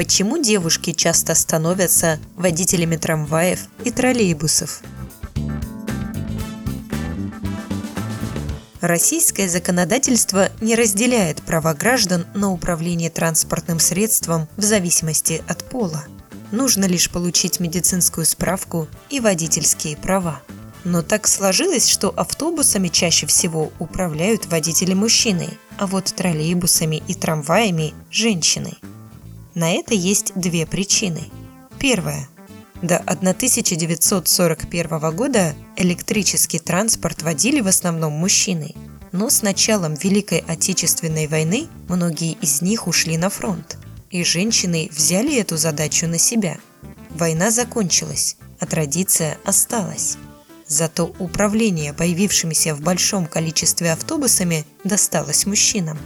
Почему девушки часто становятся водителями трамваев и троллейбусов? Российское законодательство не разделяет права граждан на управление транспортным средством в зависимости от пола. Нужно лишь получить медицинскую справку и водительские права. Но так сложилось, что автобусами чаще всего управляют водители мужчины, а вот троллейбусами и трамваями – женщины. На это есть две причины. Первая. До 1941 года электрический транспорт водили в основном мужчины. Но с началом Великой Отечественной войны многие из них ушли на фронт, и женщины взяли эту задачу на себя. Война закончилась, а традиция осталась. Зато управление появившимися в большом количестве автобусами досталось мужчинам.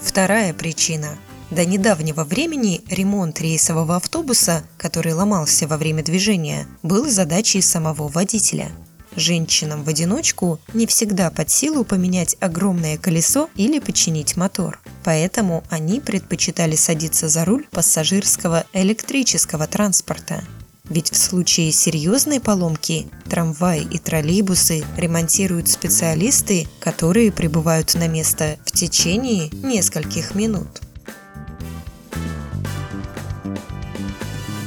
Вторая причина. До недавнего времени ремонт рейсового автобуса, который ломался во время движения, был задачей самого водителя. Женщинам в одиночку не всегда под силу поменять огромное колесо или починить мотор. Поэтому они предпочитали садиться за руль пассажирского электрического транспорта. Ведь в случае серьезной поломки трамваи и троллейбусы ремонтируют специалисты, которые прибывают на место в течение нескольких минут. Thank you.